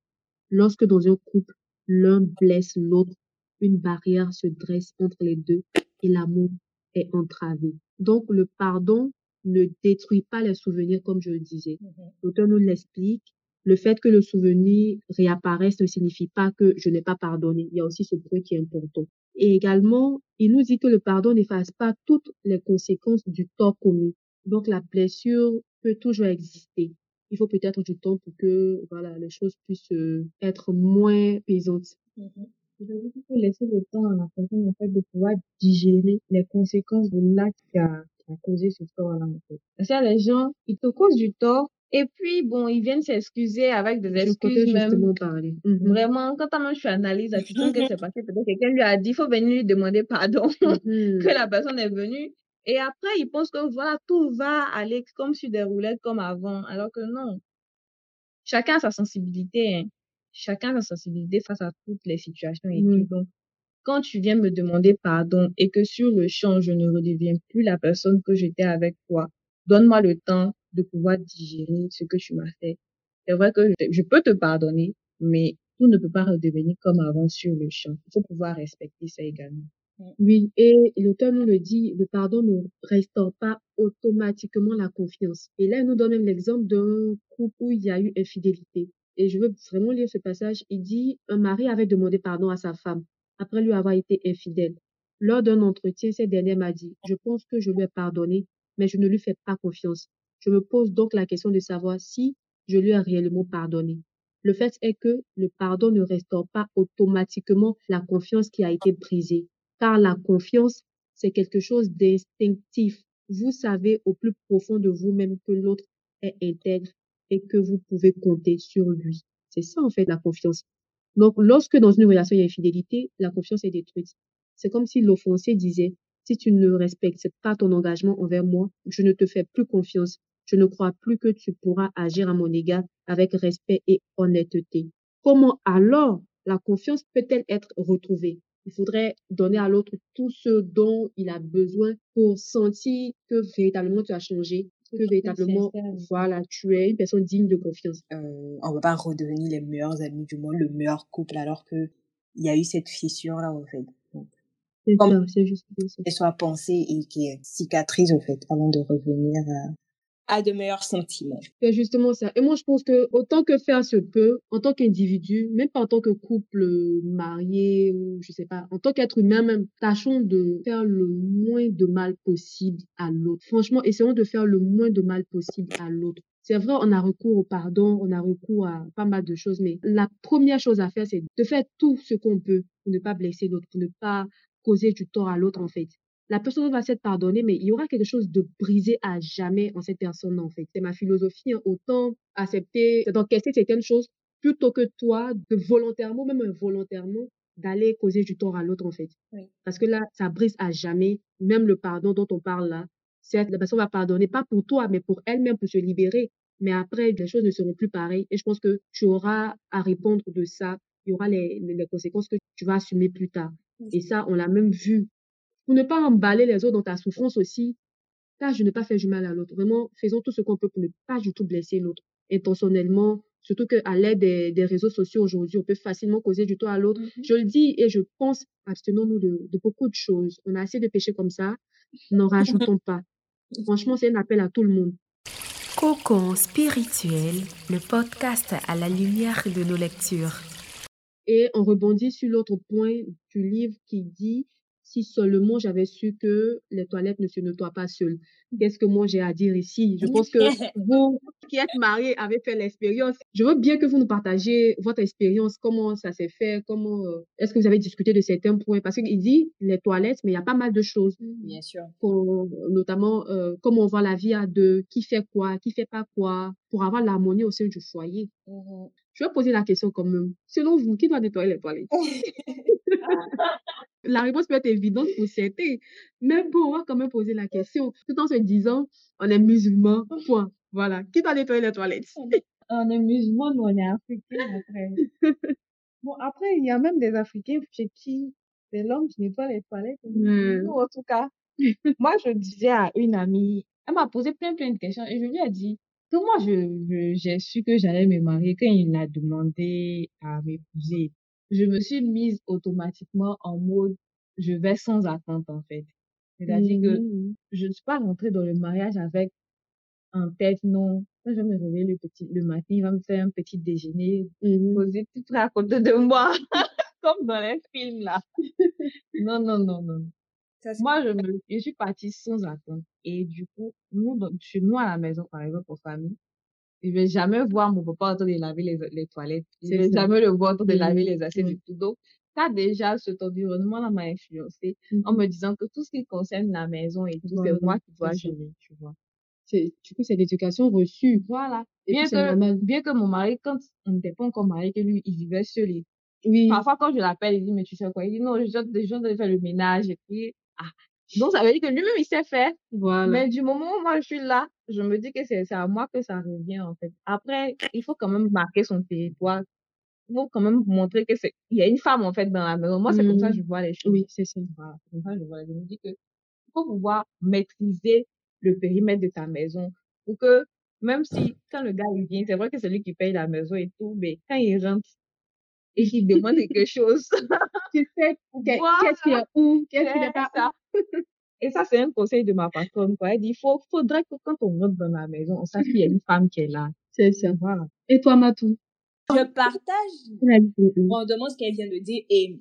Lorsque dans un couple, l'un blesse l'autre, une barrière se dresse entre les deux et l'amour est entravé. Donc, le pardon ne détruit pas les souvenirs, comme je le disais. L'auteur nous l'explique. Le fait que le souvenir réapparaisse ne signifie pas que je n'ai pas pardonné. Il y a aussi ce point qui est important. Et également, il nous dit que le pardon n'efface pas toutes les conséquences du tort commis. Donc, la blessure peut toujours exister. Il faut peut-être du temps pour que, voilà, les choses puissent euh, être moins pesantes. Je dire qu'il faut laisser le temps à la personne en fait de pouvoir digérer les conséquences de l'acte qui a, qui a causé ce tort-là en fait. Parce qu'il y a des gens, ils te causent du tort et puis bon, ils viennent s'excuser avec des excuses même. parler. Mhm. Vraiment, quand toi-même tu analyses, là, tu trouves que c'est passé, peut-être quelqu'un lui a dit, il faut venir lui demander pardon, Mhm. que la personne est venue. Et après, il pense que voilà, tout va aller comme sur des roulettes comme avant, alors que non. Chacun a sa sensibilité, hein. Chacun a sa sensibilité face à toutes les situations et tout. Donc, quand tu viens me demander pardon et que sur le champ, je ne redeviens plus la personne que j'étais avec toi, donne-moi le temps de pouvoir digérer ce que tu m'as fait. C'est vrai que je, je peux te pardonner, mais tout ne peut pas redevenir comme avant sur le champ. Il faut pouvoir respecter ça également. Oui, et l'auteur nous le dit, le pardon ne restaure pas automatiquement la confiance. Et là, il nous donne même l'exemple d'un couple où il y a eu infidélité. Et je veux vraiment lire ce passage. Il dit, un mari avait demandé pardon à sa femme après lui avoir été infidèle. Lors d'un entretien, cette dernière m'a dit, je pense que je lui ai pardonné, mais je ne lui fais pas confiance. Je me pose donc la question de savoir si je lui ai réellement pardonné. Le fait est que le pardon ne restaure pas automatiquement la confiance qui a été brisée car la confiance, c'est quelque chose d'instinctif. Vous savez au plus profond de vous-même que l'autre est intègre et que vous pouvez compter sur lui. C'est ça, en fait, la confiance. Donc, lorsque dans une relation, il y a infidélité, la confiance est détruite. C'est comme si l'offensé disait, si tu ne respectes pas ton engagement envers moi, je ne te fais plus confiance. Je ne crois plus que tu pourras agir à mon égard avec respect et honnêteté. Comment alors la confiance peut-elle être retrouvée? Il faudrait donner à l'autre tout ce dont il a besoin pour sentir que véritablement tu as changé, que véritablement, voilà, tu es une personne digne de confiance. Euh, on va pas redevenir les meilleurs amis, du moins le meilleur couple, alors que il y a eu cette fissure-là, en fait. C'est ça, c'est juste ça. Qu'elle soit pensée et qui est cicatrice, en fait, avant de revenir de meilleurs sentiments. C'est justement ça. Et moi, je pense que autant que faire se peut, en tant qu'individu, même pas en tant que couple marié ou je sais pas, en tant qu'être humain même, tâchons de faire le moins de mal possible à l'autre. Franchement, essayons de faire le moins de mal possible à l'autre. C'est vrai, on a recours au pardon, on a recours à pas mal de choses, mais la première chose à faire, c'est de faire tout ce qu'on peut pour ne pas blesser l'autre, pour ne pas causer du tort à l'autre, en fait la personne va s'être pardonnée, mais il y aura quelque chose de brisé à jamais en cette personne, en fait. C'est ma philosophie, hein. autant accepter, d'encaisser certaines choses plutôt que toi, de volontairement, même involontairement, d'aller causer du tort à l'autre, en fait. Parce que là, ça brise à jamais, même le pardon dont on parle là. Certes, la personne va pardonner, pas pour toi, mais pour elle-même, pour se libérer. Mais après, les choses ne seront plus pareilles. Et je pense que tu auras à répondre de ça. Il y aura les, les conséquences que tu vas assumer plus tard. Et ça, on l'a même vu pour ne pas emballer les autres dans ta souffrance aussi, car je ne pas faire du mal à l'autre. Vraiment, faisons tout ce qu'on peut pour ne pas du tout blesser l'autre intentionnellement. Surtout qu'à l'aide des, réseaux sociaux aujourd'hui, on peut facilement causer du tort à l'autre. Mm-hmm. Je le dis et je pense, abstenons-nous de, de, beaucoup de choses. On a assez de péchés comme ça, n'en rajoutons pas. Franchement, c'est un appel à tout le monde. Cocon spirituel, le podcast à la lumière de nos lectures. Et on rebondit sur l'autre point du livre qui dit si seulement j'avais su que les toilettes ne se nettoient pas seules. Qu'est-ce que moi j'ai à dire ici? Je pense que vous qui êtes mariés avez fait l'expérience. Je veux bien que vous nous partagiez votre expérience, comment ça s'est fait, comment euh, est-ce que vous avez discuté de certains points? Parce qu'il dit les toilettes, mais il y a pas mal de choses. Bien sûr. notamment euh, comment on voit la vie à deux, qui fait quoi, qui fait pas quoi, pour avoir l'harmonie au sein du foyer. Mmh Je vais poser la question comme même. Selon vous, qui doit nettoyer les toilettes? La réponse peut être évidente pour certains, mais bon, on va quand même poser la question, tout en se disant, on est musulman, point. Voilà. Qui doit nettoyer les toilettes? On est musulman, mais on est africain après. bon, après, il y a même des Africains chez qui c'est l'homme qui nettoie les toilettes. Hmm. en tout cas, moi, je disais à une amie, elle m'a posé plein, plein de questions et je lui ai dit que moi, je, j'ai su que j'allais me marier quand il a demandé à m'épouser je me suis mise automatiquement en mode je vais sans attente en fait. C'est-à-dire que mmh. je ne suis pas rentrée dans le mariage avec en tête, non. Quand je me réveille le, petit, le matin, il va me faire un petit déjeuner, mmh. poser tout à côté de moi, comme dans les films là. non, non, non, non. Moi, je, me, je suis partie sans attente. Et du coup, nous, chez nous à la maison, par exemple, pour famille, je vais jamais voir mon papa en train de laver les, les toilettes. Je vais jamais le voir en train de laver les assiettes du tout. Donc, ça, déjà, cet environnement-là m'a influencé en me disant que tout ce qui concerne la maison et tout, c'est moi qui dois gérer, tu vois. Du coup, c'est l'éducation reçue. Voilà. bien, que, bien que mon mari, quand on n'était pas encore marié, que lui, il vivait seul. oui. Parfois, quand je l'appelle, il dit, mais tu sais quoi? Il dit, non, je dois déjà faire le ménage. Et puis, ah, donc, ça veut dire que lui-même, il sait faire. Voilà. Mais du moment où moi, je suis là, je me dis que c'est à moi que ça revient, en fait. Après, il faut quand même marquer son territoire. Il faut quand même montrer que c'est, il y a une femme, en fait, dans la maison. Moi, c'est comme ça que mmh. je vois les choses. Oui, c'est ça. Voilà. Comme ça, je vois. Je me dis que il faut pouvoir maîtriser le périmètre de ta maison pour que, même si, quand le gars, il vient, c'est vrai que c'est lui qui paye la maison et tout, mais quand il rentre, et qu'il demande quelque chose. tu sais qu'est-ce qui est où, qu'est-ce qui n'est pas ça. Et ça, c'est un conseil de ma patronne, quoi. Elle dit, faut, faudrait que quand on rentre dans la maison, on sache qu'il y a une femme qui est là. C'est ça. Et toi, Matou? Je partage demande ce qu'elle vient de dire et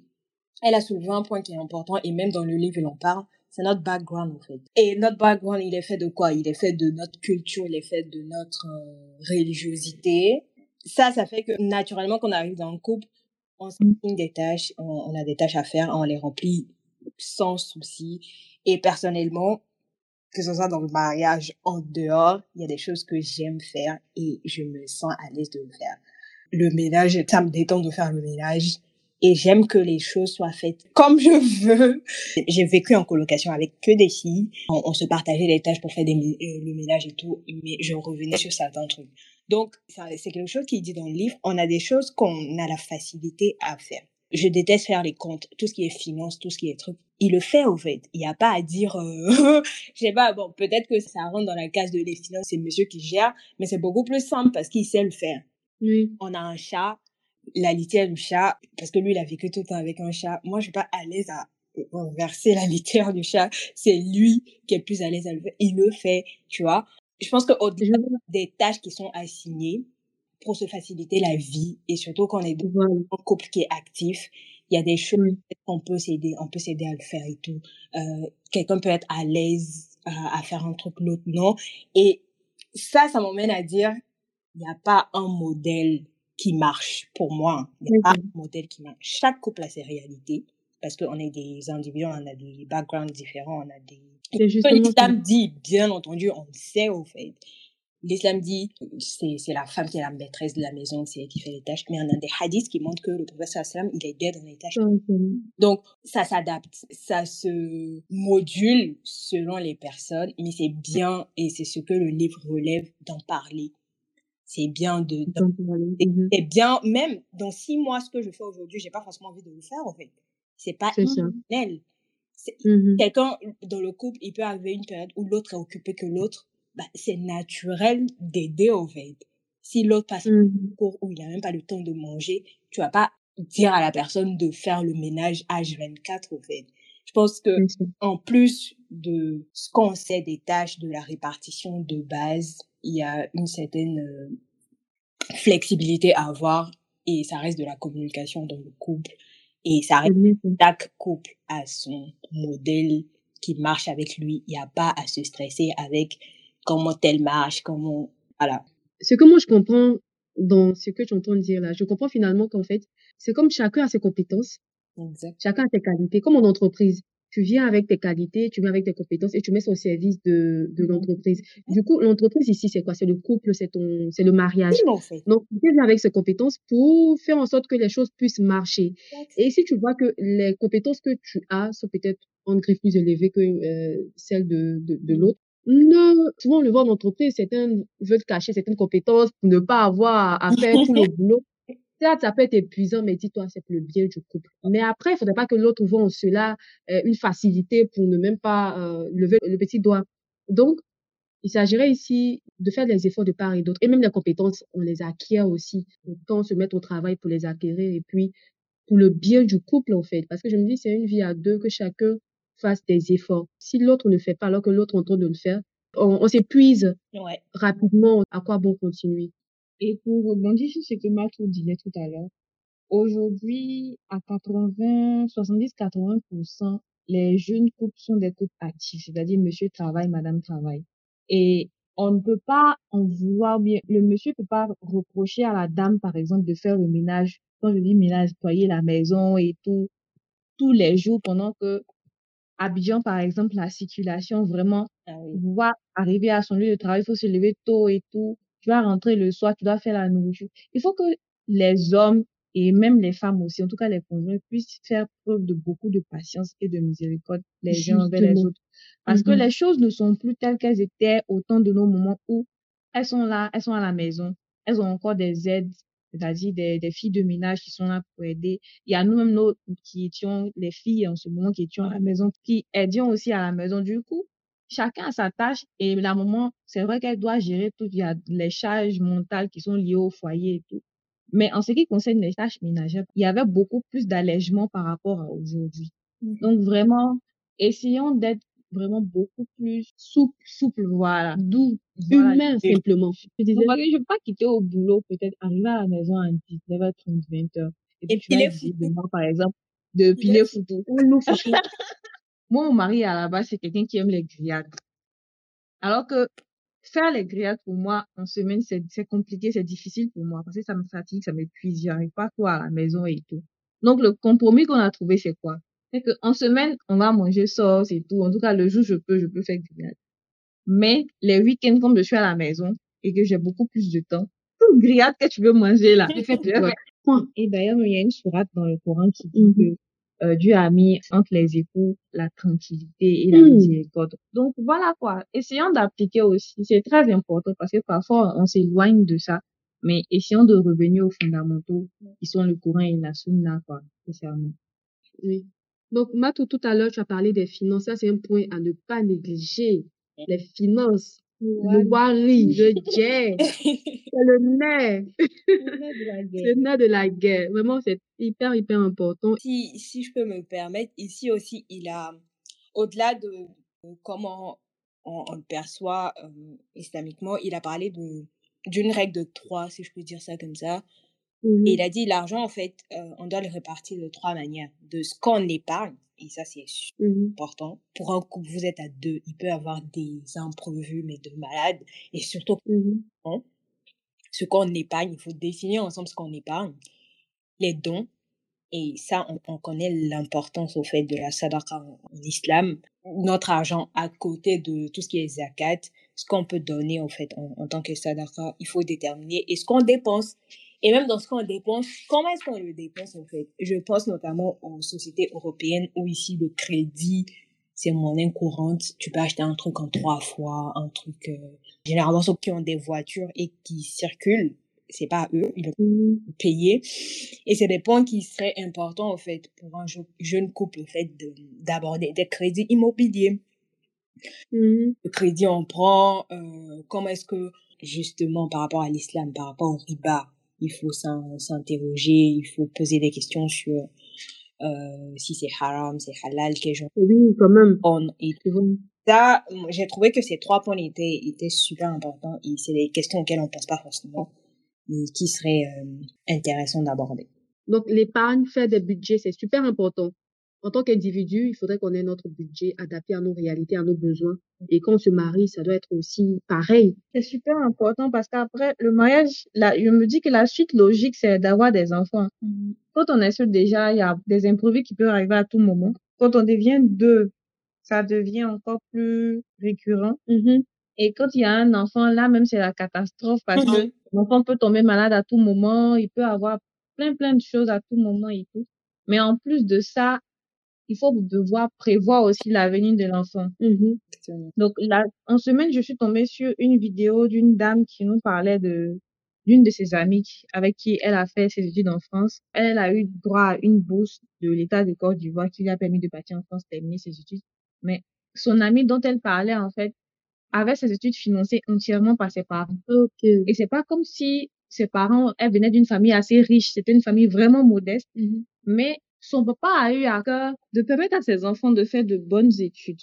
elle a soulevé un point qui est important et même dans le livre, elle en parle. C'est notre background, en fait. Et notre background, il est fait de quoi? Il est fait de notre culture, il est fait de notre euh, religiosité. Ça, ça fait que naturellement, quand on arrive dans un couple, on des tâches, on, a des tâches à faire, on les remplit sans souci. Et personnellement, que ce soit dans le mariage, en dehors, il y a des choses que j'aime faire et je me sens à l'aise de le faire. Le ménage, ça me détend de faire le ménage et j'aime que les choses soient faites comme je veux. J'ai vécu en colocation avec que des filles. On, se partageait les tâches pour faire euh, le ménage et tout, mais je revenais sur certains trucs. Donc, c'est quelque chose qui dit dans le livre. On a des choses qu'on a la facilité à faire. Je déteste faire les comptes, tout ce qui est finance, tout ce qui est truc. Il le fait, au fait. Il n'y a pas à dire, euh, je sais pas, bon, peut-être que ça rentre dans la case de les finances, c'est monsieur qui gère, mais c'est beaucoup plus simple parce qu'il sait le faire. Oui. On a un chat, la litière du chat, parce que lui, il a vécu tout le temps avec un chat. Moi, je suis pas à l'aise à verser la litière du chat. C'est lui qui est plus à l'aise à le faire. Il le fait, tu vois. Je pense qu'au-delà des tâches qui sont assignées pour se faciliter la vie et surtout quand on est dans un couple qui est actif, il y a des choses qu'on peut s'aider, on peut s'aider à le faire et tout. Euh, quelqu'un peut être à l'aise à, à faire un truc, l'autre non. Et ça, ça m'emmène à dire, il n'y a pas un modèle qui marche pour moi. Il n'y a pas un modèle qui marche. Chaque couple a ses réalités parce qu'on est des individus, on a des backgrounds différents, on a des... L'islam dit, bien entendu, on le sait au fait. L'islam dit, c'est, c'est la femme qui est la maîtresse de la maison, c'est elle qui fait les tâches. Mais on a des hadiths qui montrent que le professeur sallam, il est dead dans les tâches. Donc, ça s'adapte, ça se module selon les personnes, mais c'est bien, et c'est ce que le livre relève d'en parler c'est bien de, c'est bien même dans six mois ce que je fais aujourd'hui j'ai pas forcément envie de le faire en fait c'est pas éternel mmh quelqu'un dans le couple il peut arriver une période où l'autre est occupé que l'autre bah, c'est naturel d'aider en fait. Si l'autre passe un mmh cours où il a même pas le temps de manger tu vas pas dire à la personne de faire le ménage H24 en fait. Je pense que en plus de ce qu'on sait des tâches de la répartition de base il y a une certaine euh, flexibilité à avoir et ça reste de la communication dans le couple et ça reste chaque couple a son modèle qui marche avec lui. Il n'y a pas à se stresser avec comment tel marche comment voilà. Ce que moi je comprends dans ce que tu entends dire là je comprends finalement qu'en fait c'est comme chacun a ses compétences. Chacun a ses qualités comme en entreprise tu viens avec tes qualités, tu viens avec tes compétences et tu mets ça au service de, de l'entreprise. Du coup, l'entreprise ici, c'est quoi? C'est le couple, c'est ton, c'est le mariage. Donc, tu viens avec ces compétences pour faire en sorte que les choses puissent marcher. Et si tu vois que les compétences que tu as sont peut-être en griffe plus élevées que euh, celles de, de, de l'autre, souvent on le voit en entreprise, certains veulent cacher certaines compétences pour ne pas avoir à faire tout le boulot ça peut être épuisant, mais dis-toi, c'est pour le bien du couple. Mais après, il faudrait pas que l'autre voit en cela euh, une facilité pour ne même pas euh, lever le petit doigt. Donc, il s'agirait ici de faire des efforts de part et d'autre. Et même les compétences, on les acquiert aussi. Autant se mettre au travail pour les acquérir et puis pour le bien du couple, en fait. Parce que je me dis, c'est une vie à deux, que chacun fasse des efforts. Si l'autre ne fait pas alors que l'autre est en train de le faire, on, s'épuise rapidement. À quoi bon continuer? Et pour rebondir sur ce que Matou disait tout à l'heure, aujourd'hui, à 80, 70, 80%, les jeunes couples sont des couples actifs, c'est-à-dire monsieur travaille, madame travaille. Et on ne peut pas en vouloir bien, le monsieur peut pas reprocher à la dame, par exemple, de faire le ménage. Quand je dis ménage, nettoyer la maison et tout, tous les jours pendant que Abidjan, par exemple, la circulation vraiment ah va arriver à son lieu de travail, il faut se lever tôt et tout tu vas rentrer le soir, tu dois faire la nourriture. Il faut que les hommes et même les femmes aussi, en tout cas les conjoints, puissent faire preuve de beaucoup de patience et de miséricorde les uns envers les autres. Parce que mm-hmm. les choses ne sont plus telles qu'elles étaient au temps de nos moments où elles sont là, elles sont à la maison, elles ont encore des aides, c'est-à-dire des, des filles de ménage qui sont là pour aider. Il y a nous-mêmes nous qui étions les filles en ce moment qui étions à la maison, qui aidions aussi à la maison. Du coup, chacun a sa tâche et la maman, c'est vrai qu'elle doit gérer tout. Il y a les charges mentales qui sont liées au foyer et tout. Mais en ce qui concerne les tâches ménagères, il y avait beaucoup plus d'allègement par rapport à aujourd'hui. Mhm. Donc vraiment, essayons d'être vraiment beaucoup plus souple, souple, voilà, doux, voilà. Humain, simplement. Je disais, Donc, je ne veux pas quitter au boulot, peut-être arriver à la maison à 19h30, 20h. Et puis Et tu vas moi, par exemple, de piler foutu. Moi, mon mari, à la base, c'est quelqu'un qui aime les grillades. Alors que faire les grillades, pour moi, en semaine, c'est c'est compliqué, c'est difficile pour moi, parce que ça me fatigue, ça m'épuise, j'arrive pas quoi à la maison et tout. Donc, le compromis qu'on a trouvé, c'est quoi? C'est qu'en semaine, on va manger sauce et tout. En tout cas, le jour, je peux, je peux faire grillade. Mais les week-ends, comme je suis à la maison et que j'ai beaucoup plus de temps, toute grillade que tu veux manger là. Et d'ailleurs, il y a une sourate dans le Coran qui dit Mhm. que euh, Dieu a mis entre les époux la tranquillité et la miséricorde. Donc voilà quoi. Essayons d'appliquer aussi. C'est très important parce que parfois on s'éloigne de ça. Mais essayons de revenir aux fondamentaux qui sont le Coran et la Sunna quoi. Spécialement. Oui. Donc, Matou, tout à l'heure, tu as parlé des finances. Ça, c'est un point à ne pas négliger. Les finances, le wari, le jet, c'est le nerf. Le nerf de la guerre. Vraiment, c'est hyper, hyper important. si, si je peux me permettre, ici aussi, il a, au-delà de de comment on, on le perçoit euh, islamiquement, il a parlé de d'une règle de trois, si je peux dire ça comme ça. Et il a dit l'argent, en fait, euh, on doit le répartir de trois manières. De ce qu'on épargne, et ça c'est Mhm. important. Pour un couple, vous êtes à deux, il peut y avoir des imprévus, mais de malades. Et surtout, Mhm. ce qu'on épargne, il faut définir ensemble ce qu'on épargne. Les dons, et ça, on, on connaît l'importance au fait de la sadaqa en, en islam. Notre argent à côté de tout ce qui est zakat, ce qu'on peut donner en fait en, en tant que sadaqa, il faut déterminer. Et ce qu'on dépense, et même dans ce qu'on dépense, comment est-ce qu'on le dépense en fait? Je pense notamment aux sociétés européennes où ici le crédit, c'est monnaie courante. Tu peux acheter un truc en trois fois, un truc... euh, Généralement, ceux qui ont des voitures et qui circulent, c'est pas eux, ils Mhm. payer. Et c'est des points qui seraient importants, en fait, pour un je- jeune couple, en fait, de- d'aborder des crédits immobiliers. Mhm. Le crédit, on prend, euh, comment est-ce que, justement, par rapport à l'islam, par rapport au riba, il faut s'in- s'interroger, il faut poser des questions sur euh, si c'est haram, c'est halal, quel genre Oui, quand même. on et ça, j'ai trouvé que ces trois points étaient, étaient super importants et c'est des questions auxquelles on pense pas forcément et qui seraient euh, intéressantes d'aborder. Donc, l'épargne, faire des budgets, c'est super important. En tant qu'individu, il faudrait qu'on ait notre budget adapté à nos réalités, à nos besoins. Et quand on se marie, ça doit être aussi pareil. C'est super important parce qu'après le mariage, là, je me dis que la suite logique, c'est d'avoir des enfants. Quand on est seul déjà, il y a des imprévus qui peuvent arriver à tout moment. Quand on devient deux, ça devient encore plus récurrent. Mhm. Et quand il y a un enfant, là même, c'est la catastrophe parce que Mhm. l'enfant peut tomber malade à tout moment, il peut avoir plein, plein de choses à tout moment et tout. Mais en plus de ça, il faut devoir prévoir aussi l'avenir de l'enfant. Mhm. Donc, là, en semaine, je suis tombée sur une vidéo d'une dame qui nous parlait de d'une de ses amies avec qui elle a fait ses études en France. Elle a eu droit à une bourse de l'État de Côte d'Ivoire qui lui a permis de partir en France terminer ses études. Mais son amie dont elle parlait, en fait, avait ses études financées entièrement par ses parents. Ok. Et c'est pas comme si ses parents, elle venait d'une famille assez riche. C'était une famille vraiment modeste. Mhm. Mais son papa a eu à cœur de permettre à ses enfants de faire de bonnes études.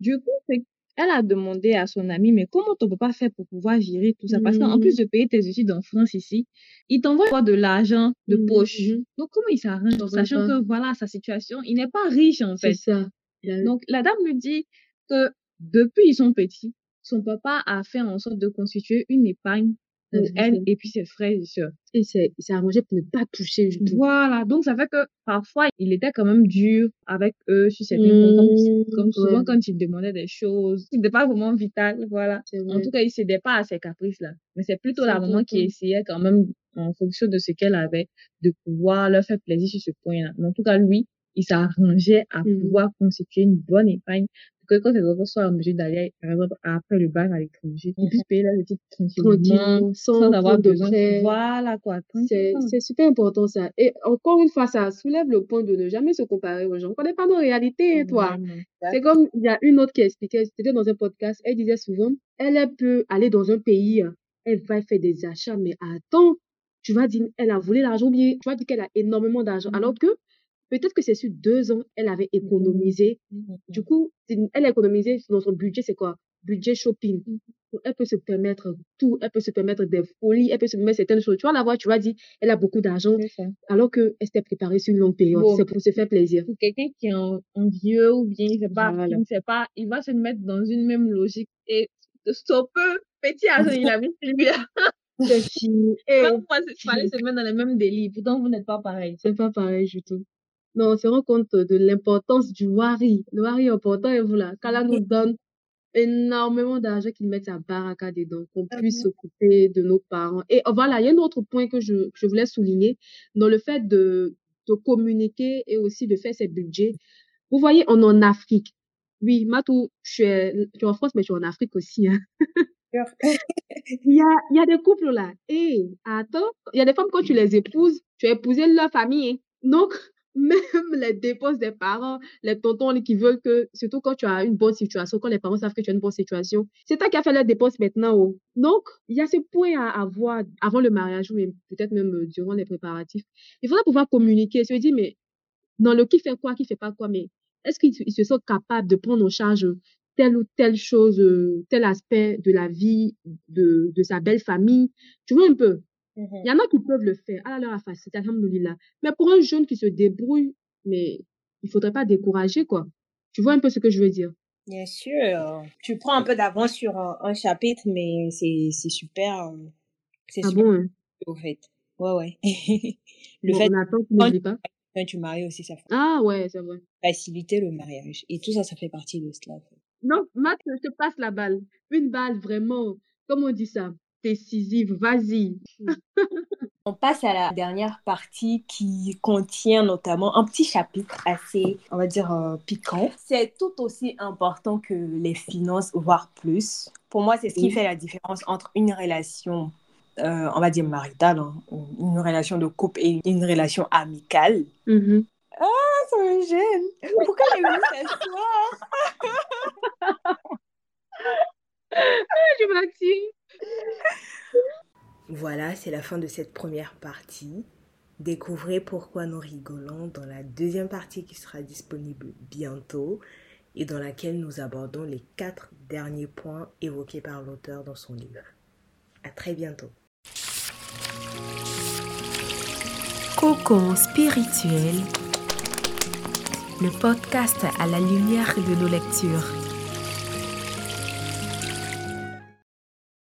Du coup, c'est- elle a demandé à son ami, mais comment ton papa fait pour pouvoir gérer tout ça? Parce qu'en plus de payer tes études en France ici, il t'envoie de l'argent de Mhm, poche. Donc, comment il s'arrange, sachant que voilà, sa situation, il n'est pas riche, en C'est fait. ça. La- Donc, la dame me dit que depuis ils sont petits, son papa a fait en sorte de constituer une épargne pour Mhm. elle et puis ses frères et c'est c'est arrangé pour ne pas toucher. Voilà, donc ça fait que parfois il était quand même dur avec eux sur certains Mmh, comme souvent ouais. quand il demandait des choses, c'était pas vraiment vital, voilà. C'est En tout cas, il cédait pas à ses caprices là, mais c'est plutôt C'est la maman qui essayait quand même en fonction de ce qu'elle avait de pouvoir leur faire plaisir sur ce point-là. Mais en tout cas, lui, il s'arrangeait à Mhm. pouvoir constituer une bonne épargne que quand ses enfants soient en mesure d'aller, par exemple, après le bac à l'étranger, ils puissent payer leurs études tranquillement, sans, sans avoir de besoin. prêt. Voilà quoi, C'est, super important ça. Et encore une fois, ça soulève le point de ne jamais se comparer aux gens. On connaît pas nos réalités, hein, toi. C'est comme, il y a une autre qui expliquait, c'était dans un podcast, elle disait souvent, elle, elle peut aller dans un pays, hein, elle va faire des achats, mais attends, tu vas dire, elle a volé l'argent, bien tu vas dire qu'elle a énormément d'argent. Alors que peut-être que c'est sur deux ans, elle avait économisé. Du coup, elle a économisé dans son budget, c'est quoi? Budget shopping. Elle peut se permettre tout, elle peut se permettre des folies, elle peut se permettre certaines choses. Tu vas la voir, tu vas dire, elle a beaucoup d'argent, alors qu'elle s'était préparée sur une longue période. Bon. C'est pour se faire plaisir. Pour quelqu'un qui est en, en vieux ou bien il sait pas, Voilà. il ne sait pas, il va se mettre dans une même logique et peu petit argent, il a mis lui. C'est fini. Il fallait se mettre dans le même délit. Pourtant, vous n'êtes pas pareil. C'est pas pareil du tout. Mais on se rend compte de l'importance du wari. Le wari est important et voilà. Kala nous donne énormément d'argent qu'ils mettent à baraka dedans, qu'on puisse s'occuper de nos parents. Et voilà, il y a un autre point que je, que je voulais souligner dans le fait de, de communiquer et aussi de faire ses budgets. Vous voyez, on est en Afrique. Oui, Matou, je suis, je suis en France, mais je suis en Afrique aussi. Hein. Il y a, il y a des couples là. Et attends, il y a des femmes quand tu les épouses, tu as épousé leur famille. hein. Donc, même les dépenses des parents, les tontons qui veulent que, surtout quand tu as une bonne situation, quand les parents savent que tu as une bonne situation, c'est toi qui as fait les dépenses maintenant. oh. Donc, il y a ce point à avoir avant le mariage, ou peut-être même durant les préparatifs. Il faudra pouvoir communiquer, se dire, mais dans le qui fait quoi, qui fait pas quoi, mais est-ce qu'ils se- ils se sont capables de prendre en charge telle ou telle chose, euh, tel aspect de la vie de, de sa belle famille? Tu vois un peu? Il y en a qui peuvent le faire. À leur facilité, alhamdoulilah. Mais pour un jeune qui se débrouille, mais il faudrait pas décourager, quoi. Tu vois un peu ce que je veux dire? Bien sûr. Tu prends un peu d'avance sur un, un chapitre, mais c'est c'est super. euh, C'est Ah super bon, hein? au fait. Ouais, ouais. Le Bon, fait on attend, tu n'oublies pas. tu maries aussi, ça Ah ouais, c'est vrai. faciliter le mariage. Et tout ça, ça fait partie de cela. Non, Matt, je te passe la balle. Une balle vraiment, comment on dit ça? Décisive, vas-y. On passe à la dernière partie qui contient notamment un petit chapitre assez, on va dire, euh, piquant. C'est tout aussi important que les finances, voire plus. Pour moi, c'est ce qui fait la différence entre une relation, euh, on va dire maritale, hein, une relation de couple et une relation amicale. Mhm. Ça me gêne. Pourquoi j'ai voulu t'asseoir Je m'attire. Voilà, c'est la fin de cette première partie. Découvrez pourquoi nous rigolons dans la deuxième partie qui sera disponible bientôt et dans laquelle nous abordons les quatre derniers points évoqués par l'auteur dans son livre. À très bientôt. Cocon spirituel, le podcast à la lumière de nos lectures.